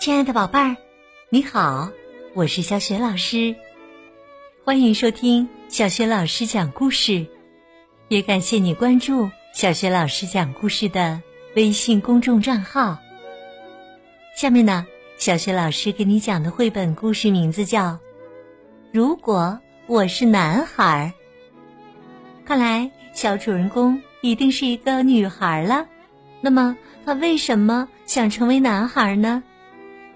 亲爱的宝贝儿，你好，我是小雪老师，欢迎收听小雪老师讲故事，也感谢你关注小雪老师讲故事的微信公众账号。下面呢，小雪老师给你讲的绘本故事名字叫《如果我是男孩》。看来小主人公一定是一个女孩了。那么，他为什么想成为男孩呢？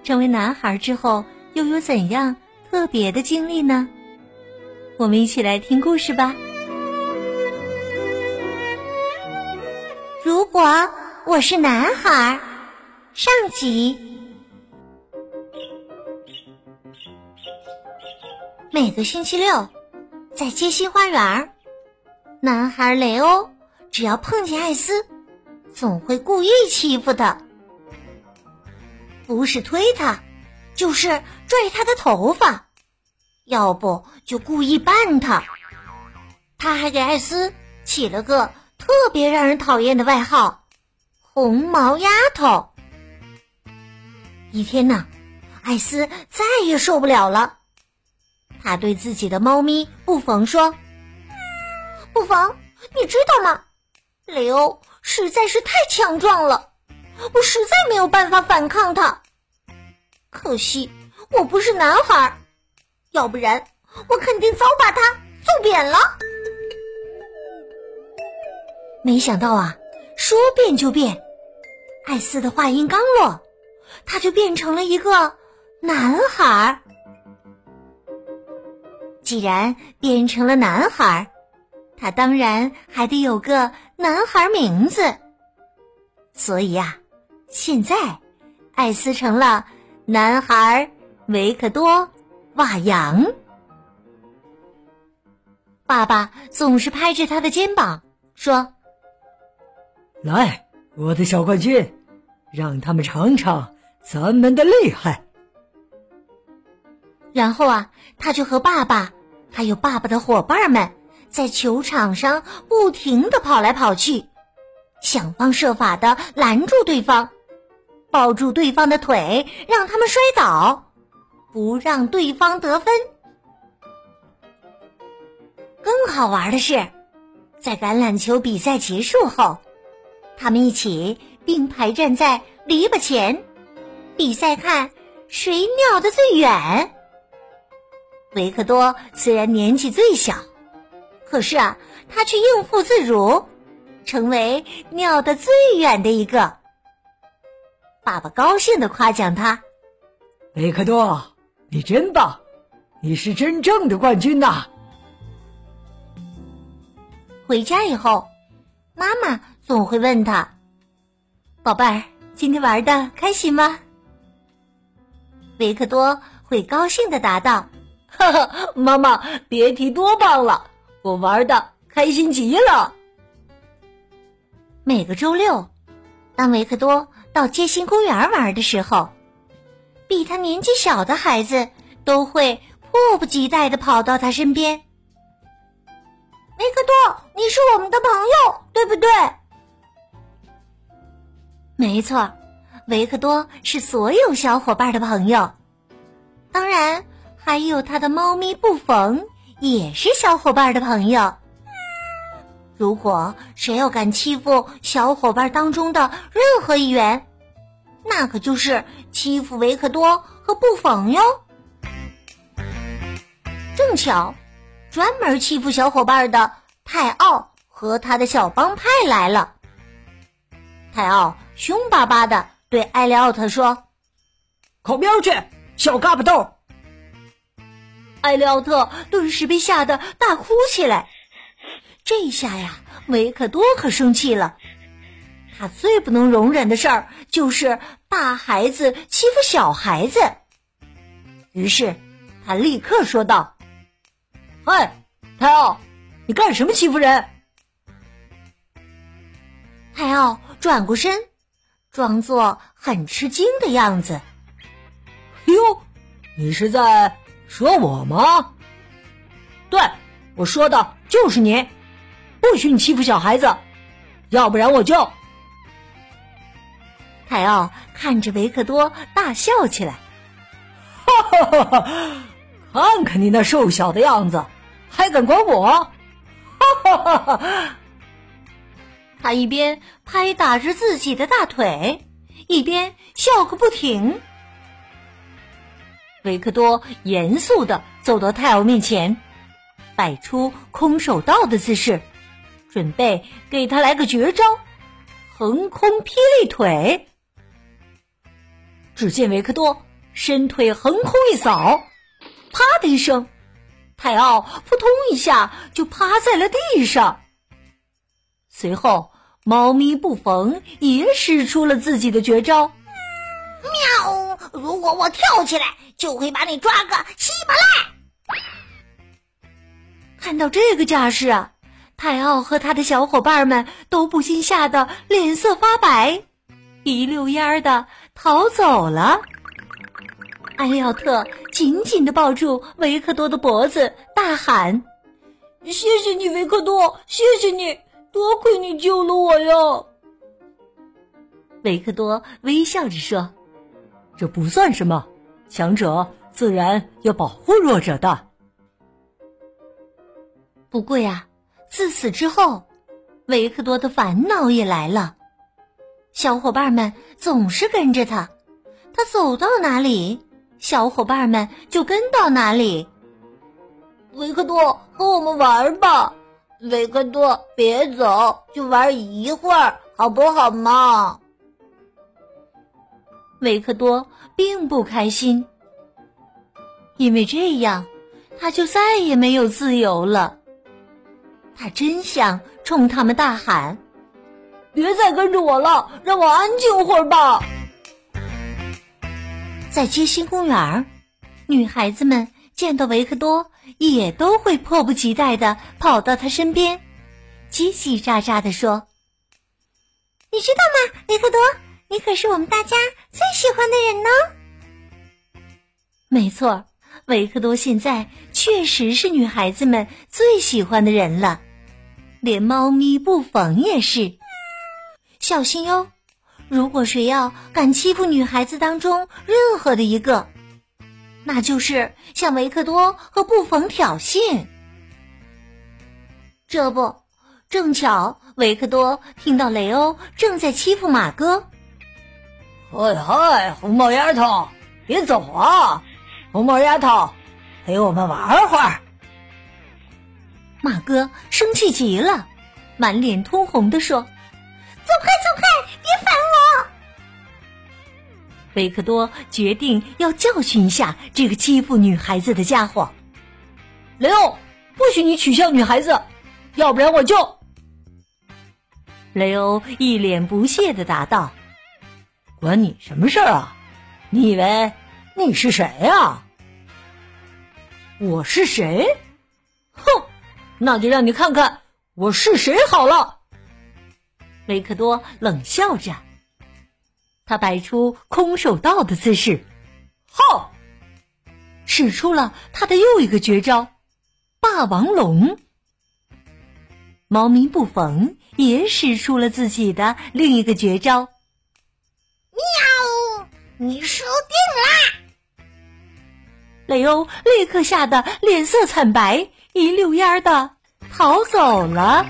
成为男孩之后，又有怎样特别的经历呢？我们一起来听故事吧。如果我是男孩，上集。每个星期六，在街心花园，男孩雷欧只要碰见艾斯。总会故意欺负他，不是推他，就是拽他的头发，要不就故意绊他。他还给艾斯起了个特别让人讨厌的外号——红毛丫头。一天呢，艾斯再也受不了了，他对自己的猫咪布冯说：“布冯，你知道吗？雷欧。”实在是太强壮了，我实在没有办法反抗他。可惜我不是男孩，要不然我肯定早把他揍扁了。没想到啊，说变就变，艾斯的话音刚落，他就变成了一个男孩。既然变成了男孩。他当然还得有个男孩名字，所以呀，现在艾斯成了男孩维克多瓦扬。爸爸总是拍着他的肩膀说：“来，我的小冠军，让他们尝尝咱们的厉害。”然后啊，他就和爸爸还有爸爸的伙伴们。在球场上不停的跑来跑去，想方设法的拦住对方，抱住对方的腿，让他们摔倒，不让对方得分。更好玩的是，在橄榄球比赛结束后，他们一起并排站在篱笆前，比赛看谁尿的最远。维克多虽然年纪最小。可是啊，他却应付自如，成为尿的最远的一个。爸爸高兴的夸奖他：“维克多，你真棒，你是真正的冠军呐！”回家以后，妈妈总会问他：“宝贝儿，今天玩的开心吗？”维克多会高兴的答道：“呵呵，妈妈，别提多棒了。”我玩的开心极了。每个周六，当维克多到街心公园玩的时候，比他年纪小的孩子都会迫不及待的跑到他身边。维克多，你是我们的朋友，对不对？没错，维克多是所有小伙伴的朋友，当然还有他的猫咪布冯。也是小伙伴的朋友。如果谁要敢欺负小伙伴当中的任何一员，那可就是欺负维克多和布冯哟。正巧，专门欺负小伙伴的泰奥和他的小帮派来了。泰奥凶巴巴的对艾利奥特说：“烤喵去，小嘎巴豆！”艾利奥特顿时被吓得大哭起来。这下呀，维克多可生气了。他最不能容忍的事儿就是大孩子欺负小孩子。于是，他立刻说道：“嗨，泰奥，你干什么欺负人？”泰奥转过身，装作很吃惊的样子。“哟，你是在……”说我吗？对，我说的就是你，不许你欺负小孩子，要不然我就……泰奥看着维克多大笑起来，哈哈哈！看看你那瘦小的样子，还敢管我？哈哈哈！他一边拍打着自己的大腿，一边笑个不停。维克多严肃的走到泰奥面前，摆出空手道的姿势，准备给他来个绝招——横空霹雳腿。只见维克多伸腿横空一扫，啪的一声，泰奥扑通一下就趴在了地上。随后，猫咪布冯也使出了自己的绝招。喵！如果我跳起来，就会把你抓个稀巴烂。看到这个架势啊，泰奥和他的小伙伴们都不禁吓得脸色发白，一溜烟儿的逃走了。艾利奥特紧紧的抱住维克多的脖子，大喊：“谢谢你，维克多！谢谢你！多亏你救了我呀！”维克多微笑着说：“这不算什么，强者自然要保护弱者的。”不过呀，自此之后，维克多的烦恼也来了。小伙伴们总是跟着他，他走到哪里，小伙伴们就跟到哪里。维克多，和我们玩吧！维克多，别走，就玩一会儿，好不好嘛？维克多并不开心，因为这样他就再也没有自由了。他真想冲他们大喊：“别再跟着我了，让我安静会儿吧！”在街心公园，女孩子们见到维克多，也都会迫不及待的跑到他身边，叽叽喳喳的说：“你知道吗，维克多？你可是我们大家最喜欢的人呢！”没错，维克多现在确实是女孩子们最喜欢的人了。连猫咪布冯也是，小心哟！如果谁要敢欺负女孩子当中任何的一个，那就是向维克多和布冯挑衅。这不，正巧维克多听到雷欧正在欺负马哥。嗨嗨，红帽丫头，别走啊！红帽丫头，陪我们玩会儿。马哥生气极了，满脸通红的说：“走开，走开，别烦我！”维克多决定要教训一下这个欺负女孩子的家伙。雷欧，不许你取笑女孩子，要不然我就……雷欧一脸不屑的答道：“关你什么事儿啊？你以为你是谁呀？我是谁？哼！”那就让你看看我是谁好了。维克多冷笑着，他摆出空手道的姿势，吼，使出了他的又一个绝招——霸王龙。猫咪布冯也使出了自己的另一个绝招——喵！你输定啦！雷欧立刻吓得脸色惨白，一溜烟儿的。逃走了。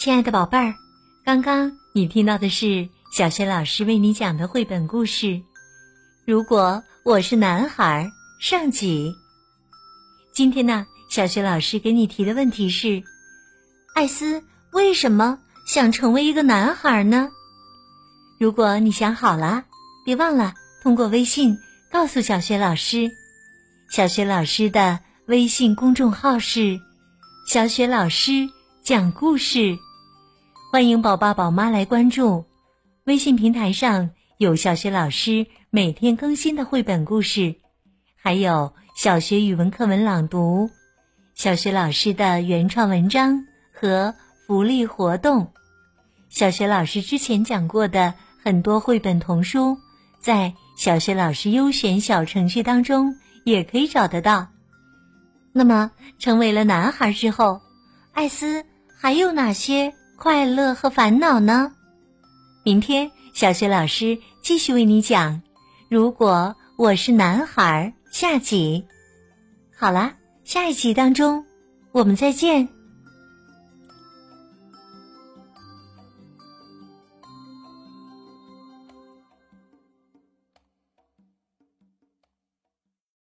亲爱的宝贝儿，刚刚你听到的是小学老师为你讲的绘本故事《如果我是男孩》上集。今天呢，小学老师给你提的问题是。艾斯为什么想成为一个男孩呢？如果你想好了，别忘了通过微信告诉小雪老师。小雪老师的微信公众号是“小雪老师讲故事”，欢迎宝爸宝妈来关注。微信平台上有小雪老师每天更新的绘本故事，还有小学语文课文朗读，小学老师的原创文章。和福利活动，小学老师之前讲过的很多绘本童书，在小学老师优选小程序当中也可以找得到。那么，成为了男孩之后，艾斯还有哪些快乐和烦恼呢？明天小学老师继续为你讲。如果我是男孩，下集。好啦，下一集当中，我们再见。